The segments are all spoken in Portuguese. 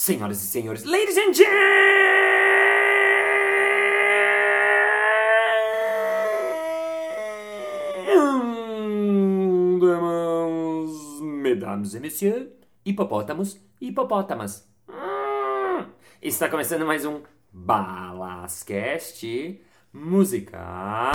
Senhoras e senhores, ladies and gentlemen, mesdames et messieurs, hipopótamos, hipopótamas. Hum, Está começando mais um Balascast Música.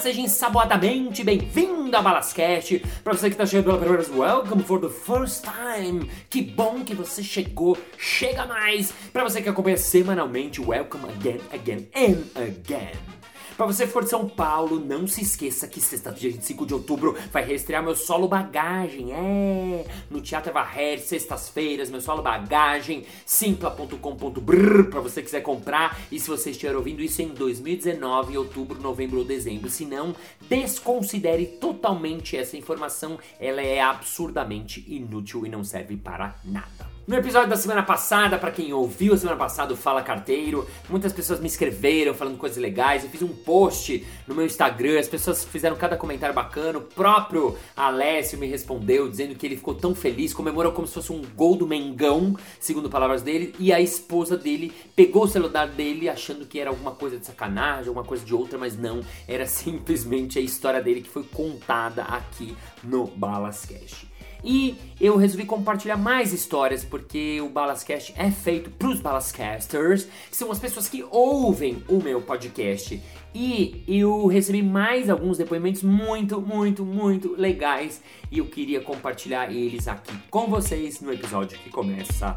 Seja ensaboadamente bem-vindo a Balascast. Para você que está chegando pela primeira vez, welcome for the first time. Que bom que você chegou. Chega mais. Para você que acompanha semanalmente, welcome again, again and again. Pra você for de São Paulo, não se esqueça que sexta-feira, 25 de outubro, vai reestrear meu solo bagagem. É, no Teatro Varrer, sextas-feiras, meu solo bagagem, simpla.com.br pra você quiser comprar. E se você estiver ouvindo isso em 2019, outubro, novembro ou dezembro, se não, desconsidere totalmente essa informação. Ela é absurdamente inútil e não serve para nada. No episódio da semana passada, para quem ouviu a semana passada o Fala Carteiro, muitas pessoas me escreveram falando coisas legais. Eu fiz um post no meu Instagram, as pessoas fizeram cada comentário bacana. O próprio Alessio me respondeu dizendo que ele ficou tão feliz, comemorou como se fosse um gol do Mengão, segundo palavras dele, e a esposa dele pegou o celular dele achando que era alguma coisa de sacanagem, alguma coisa de outra, mas não, era simplesmente a história dele que foi contada aqui no Balascast. E eu resolvi compartilhar mais histórias porque o Balascast é feito para os Balascasters, que são as pessoas que ouvem o meu podcast. E eu recebi mais alguns depoimentos muito, muito, muito legais e eu queria compartilhar eles aqui com vocês no episódio que começa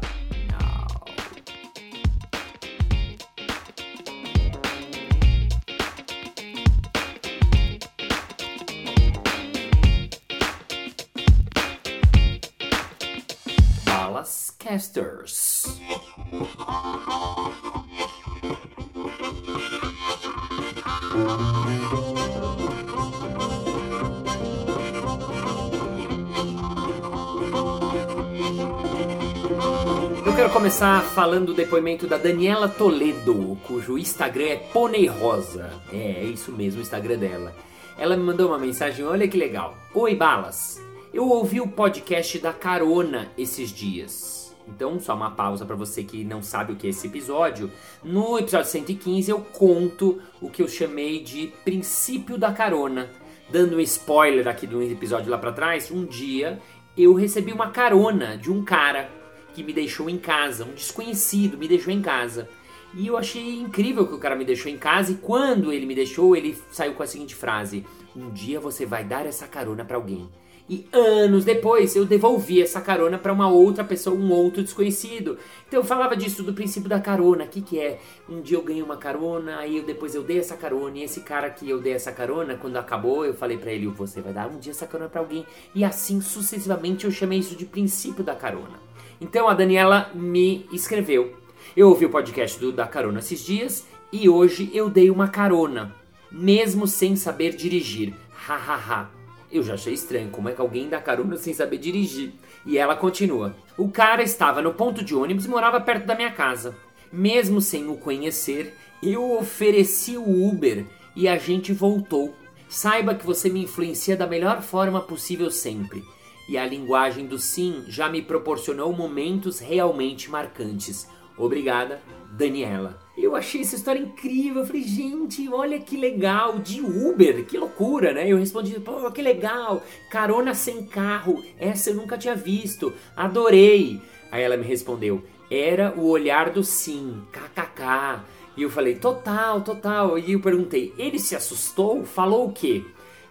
now. Balascasters. Eu quero começar falando do depoimento da Daniela Toledo, cujo Instagram é Pônei Rosa. É, é isso mesmo, o Instagram dela. Ela me mandou uma mensagem, olha que legal. Oi, Balas. Eu ouvi o podcast da Carona esses dias. Então, só uma pausa para você que não sabe o que é esse episódio. No episódio 115 eu conto o que eu chamei de princípio da carona. Dando um spoiler aqui do episódio lá para trás, um dia eu recebi uma carona de um cara que me deixou em casa, um desconhecido me deixou em casa. E eu achei incrível que o cara me deixou em casa e quando ele me deixou, ele saiu com a seguinte frase: "Um dia você vai dar essa carona para alguém". E anos depois eu devolvi essa carona para uma outra pessoa, um outro desconhecido. Então eu falava disso do princípio da carona. O que, que é? Um dia eu ganhei uma carona, aí eu, depois eu dei essa carona, e esse cara que eu dei essa carona, quando acabou, eu falei para ele: você vai dar um dia essa carona para alguém. E assim sucessivamente eu chamei isso de princípio da carona. Então a Daniela me escreveu. Eu ouvi o podcast do Da Carona esses dias e hoje eu dei uma carona, mesmo sem saber dirigir. Ha ha ha. Eu já achei estranho como é que alguém dá carona sem saber dirigir. E ela continua. O cara estava no ponto de ônibus e morava perto da minha casa. Mesmo sem o conhecer, eu ofereci o Uber e a gente voltou. Saiba que você me influencia da melhor forma possível sempre. E a linguagem do sim já me proporcionou momentos realmente marcantes. Obrigada, Daniela. Eu achei essa história incrível. Eu falei, gente, olha que legal, de Uber, que loucura, né? Eu respondi, pô, que legal, carona sem carro, essa eu nunca tinha visto, adorei. Aí ela me respondeu, era o olhar do sim, kkk. E eu falei, total, total. E eu perguntei, ele se assustou? Falou o quê?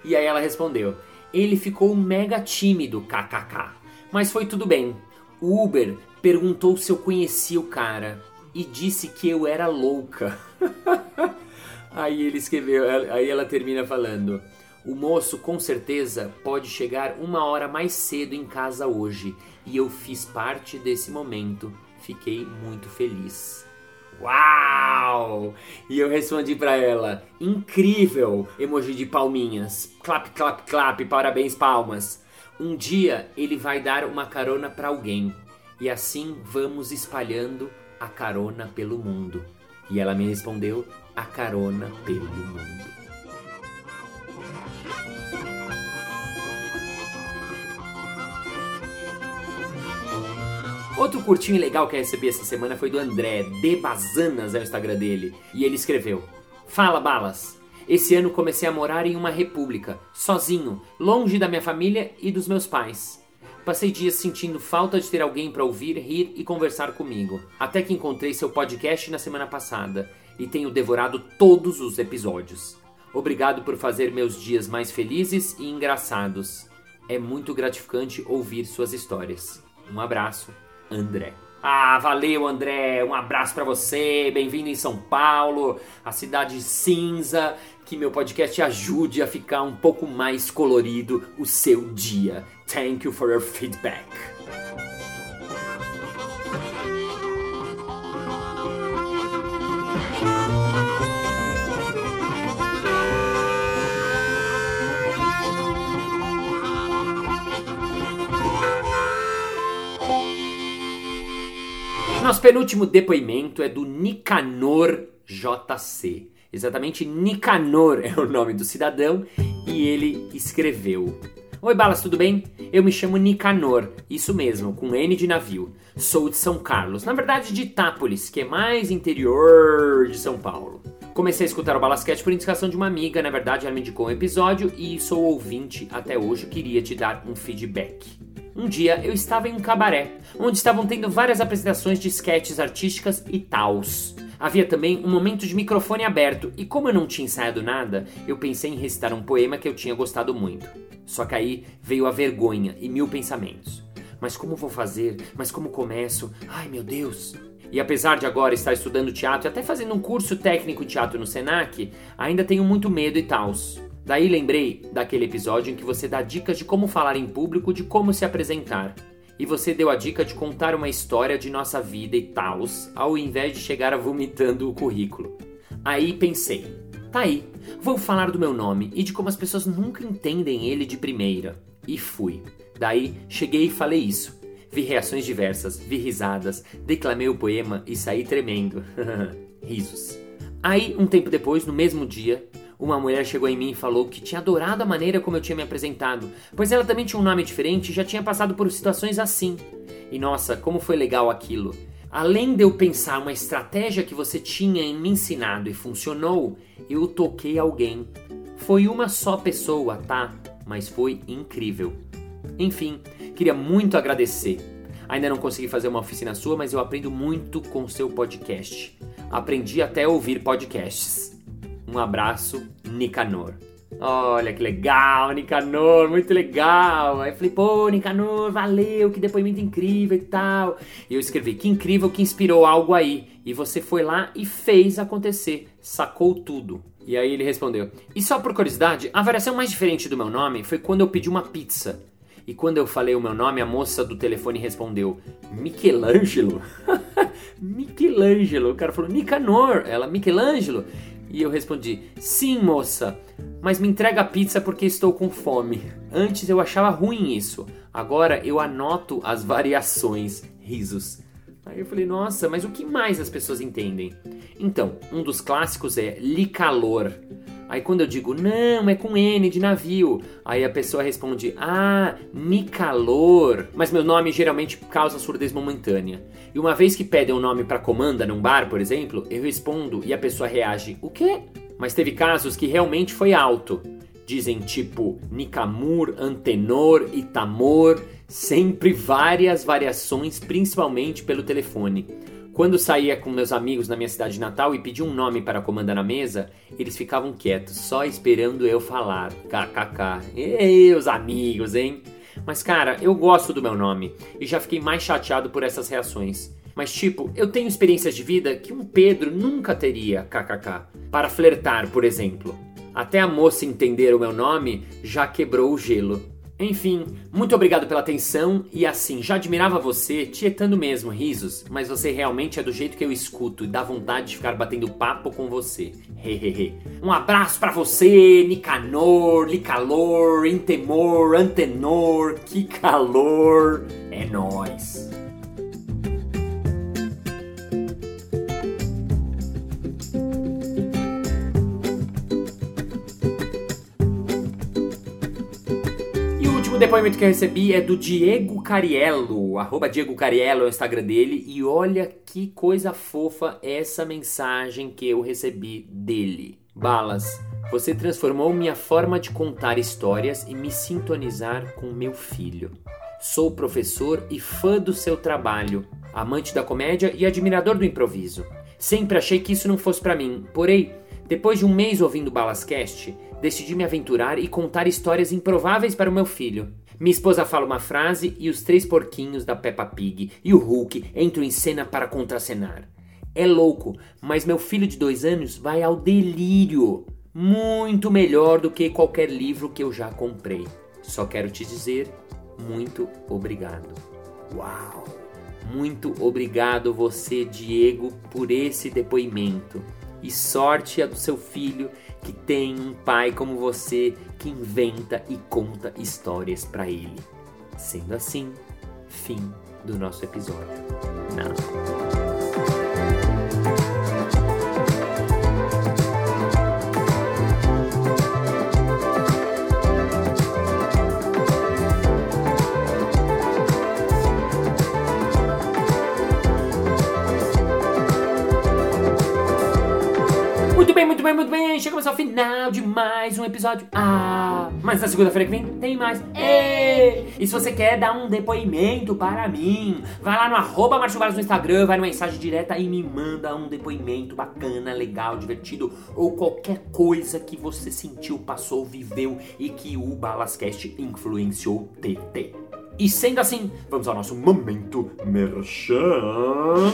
E aí ela respondeu, ele ficou mega tímido, kkk. Mas foi tudo bem. O Uber perguntou se eu conhecia o cara e disse que eu era louca. aí ele escreveu, aí ela termina falando: O moço com certeza pode chegar uma hora mais cedo em casa hoje e eu fiz parte desse momento. Fiquei muito feliz. Uau! E eu respondi para ela: Incrível! Emoji de palminhas. Clap, clap, clap, parabéns, palmas. Um dia ele vai dar uma carona para alguém e assim vamos espalhando a carona pelo mundo. E ela me respondeu: a carona pelo mundo. Outro curtinho legal que eu recebi essa semana foi do André, de Bazanas é o Instagram dele. E ele escreveu: Fala balas! Esse ano comecei a morar em uma república, sozinho, longe da minha família e dos meus pais. Passei dias sentindo falta de ter alguém para ouvir, rir e conversar comigo. Até que encontrei seu podcast na semana passada e tenho devorado todos os episódios. Obrigado por fazer meus dias mais felizes e engraçados. É muito gratificante ouvir suas histórias. Um abraço, André. Ah, valeu, André. Um abraço para você. Bem-vindo em São Paulo, a cidade cinza. Que meu podcast ajude a ficar um pouco mais colorido o seu dia. Thank you for your feedback. Nosso penúltimo depoimento é do Nicanor JC. Exatamente, Nicanor é o nome do cidadão e ele escreveu: Oi Balas, tudo bem? Eu me chamo Nicanor, isso mesmo, com N de navio. Sou de São Carlos, na verdade de Itápolis, que é mais interior de São Paulo. Comecei a escutar o Balasquete por indicação de uma amiga, na verdade ela me indicou um episódio e sou ouvinte até hoje, queria te dar um feedback. Um dia eu estava em um cabaré, onde estavam tendo várias apresentações de sketches artísticas e tals. Havia também um momento de microfone aberto, e como eu não tinha ensaiado nada, eu pensei em recitar um poema que eu tinha gostado muito. Só que aí veio a vergonha e mil pensamentos. Mas como vou fazer? Mas como começo? Ai meu Deus! E apesar de agora estar estudando teatro e até fazendo um curso técnico de teatro no Senac, ainda tenho muito medo e tals. Daí lembrei daquele episódio em que você dá dicas de como falar em público, de como se apresentar. E você deu a dica de contar uma história de nossa vida e tals, ao invés de chegar vomitando o currículo. Aí pensei, tá aí, vou falar do meu nome e de como as pessoas nunca entendem ele de primeira. E fui. Daí cheguei e falei isso. Vi reações diversas, vi risadas, declamei o poema e saí tremendo. Risos. Aí, um tempo depois, no mesmo dia, uma mulher chegou em mim e falou que tinha adorado a maneira como eu tinha me apresentado, pois ela também tinha um nome diferente e já tinha passado por situações assim. E nossa, como foi legal aquilo! Além de eu pensar uma estratégia que você tinha me ensinado e funcionou, eu toquei alguém. Foi uma só pessoa, tá? Mas foi incrível. Enfim, queria muito agradecer. Ainda não consegui fazer uma oficina sua, mas eu aprendo muito com seu podcast. Aprendi até a ouvir podcasts. Um abraço, Nicanor. Olha que legal, Nicanor, muito legal. Aí eu falei, pô, Nicanor, valeu, que depoimento incrível e tal. E eu escrevi, que incrível que inspirou algo aí. E você foi lá e fez acontecer, sacou tudo. E aí ele respondeu: E só por curiosidade, a variação mais diferente do meu nome foi quando eu pedi uma pizza. E quando eu falei o meu nome, a moça do telefone respondeu: Michelangelo? Michelangelo. O cara falou: Nicanor. Ela, Michelangelo? E eu respondi: Sim, moça, mas me entrega a pizza porque estou com fome. Antes eu achava ruim isso, agora eu anoto as variações. Risos. Aí eu falei: Nossa, mas o que mais as pessoas entendem? Então, um dos clássicos é licalor. Aí quando eu digo, não, é com N de navio, aí a pessoa responde, ah, Nicalor. Mas meu nome geralmente causa surdez momentânea. E uma vez que pedem um nome para comanda num bar, por exemplo, eu respondo e a pessoa reage, o quê? Mas teve casos que realmente foi alto. Dizem tipo Nicamur, Antenor, Itamor, sempre várias variações, principalmente pelo telefone. Quando saía com meus amigos na minha cidade natal e pedia um nome para comandar na mesa, eles ficavam quietos, só esperando eu falar. KKK. E os amigos, hein? Mas cara, eu gosto do meu nome e já fiquei mais chateado por essas reações. Mas tipo, eu tenho experiências de vida que um Pedro nunca teria, kkk. Para flertar, por exemplo. Até a moça entender o meu nome já quebrou o gelo. Enfim, muito obrigado pela atenção e assim, já admirava você, tietando mesmo, risos, mas você realmente é do jeito que eu escuto e dá vontade de ficar batendo papo com você. Hehehe. um abraço para você, Nicanor, Licalor, Intemor, Antenor, que calor. É nós. Depoimento que eu recebi é do Diego Cariello, arroba Diego Cariello é o Instagram dele, e olha que coisa fofa essa mensagem que eu recebi dele. Balas, você transformou minha forma de contar histórias e me sintonizar com meu filho. Sou professor e fã do seu trabalho, amante da comédia e admirador do improviso. Sempre achei que isso não fosse para mim, porém, depois de um mês ouvindo Balascast, decidi me aventurar e contar histórias improváveis para o meu filho. Minha esposa fala uma frase e os três porquinhos da Peppa Pig e o Hulk entram em cena para contracenar. É louco, mas meu filho de dois anos vai ao delírio. Muito melhor do que qualquer livro que eu já comprei. Só quero te dizer muito obrigado. Uau! Muito obrigado você, Diego, por esse depoimento. E sorte a do seu filho que tem um pai como você que inventa e conta histórias para ele. Sendo assim, fim do nosso episódio. Muito bem, muito bem, muito bem. Chegamos ao final de mais um episódio. Ah, mas na segunda-feira que vem tem mais. E, e se você quer dar um depoimento para mim, vai lá no arroba no Instagram, vai numa mensagem direta e me manda um depoimento bacana, legal, divertido ou qualquer coisa que você sentiu, passou, viveu e que o Balascast influenciou TT. E sendo assim, vamos ao nosso momento merchan.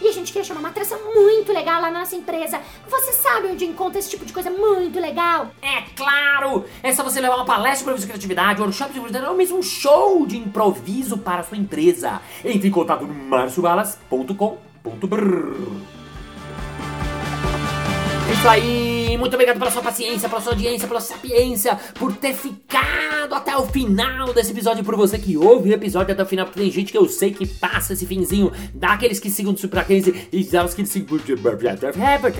E a gente quer chamar uma atração muito legal lá na nossa empresa. Você sabe onde encontra esse tipo de coisa muito legal? É claro! É só você levar uma palestra de improviso e criatividade, workshop de improviso, ou mesmo um show de improviso para a sua empresa. Entre em contato no marciobalas.com.br é isso aí, muito obrigado pela sua paciência, pela sua audiência, pela sua sapiência, por ter ficado até o final desse episódio, por você que ouve o episódio até o final, porque tem gente que eu sei que passa esse finzinho, dá aqueles que sigam super aqueles e dá os que sigam por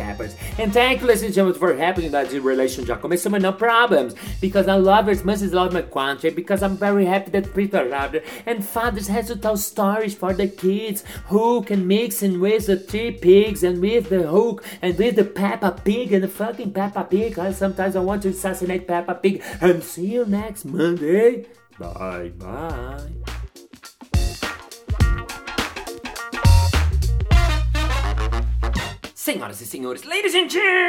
happens. And thank you, ladies and gentlemen, for happening that relation já começou, but no problems, because I love as much as love my country, because I'm very happy that people are out and fathers have to tell stories for the kids, who can mix and with the three pigs, and with the hook, and with the Peppa Pig and the fucking Peppa Pig. Sometimes I want to assassinate Peppa Pig. And see you next Monday. Bye bye. Senhoras e senhores, ladies and gentlemen.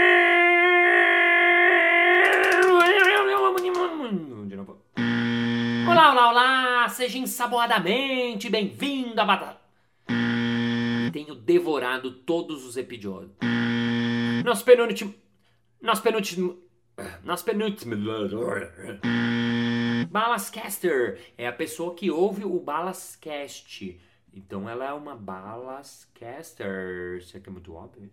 Olá, olá, olá! Seja ensaboadamente bem-vindo a Batata. Tenho devorado todos os episódios. Nosso penúltimo. Nosso penúltimo. Nosso penúltimo. Balascaster é a pessoa que ouve o Balascast. Então ela é uma Balascaster. Isso aqui é muito óbvio.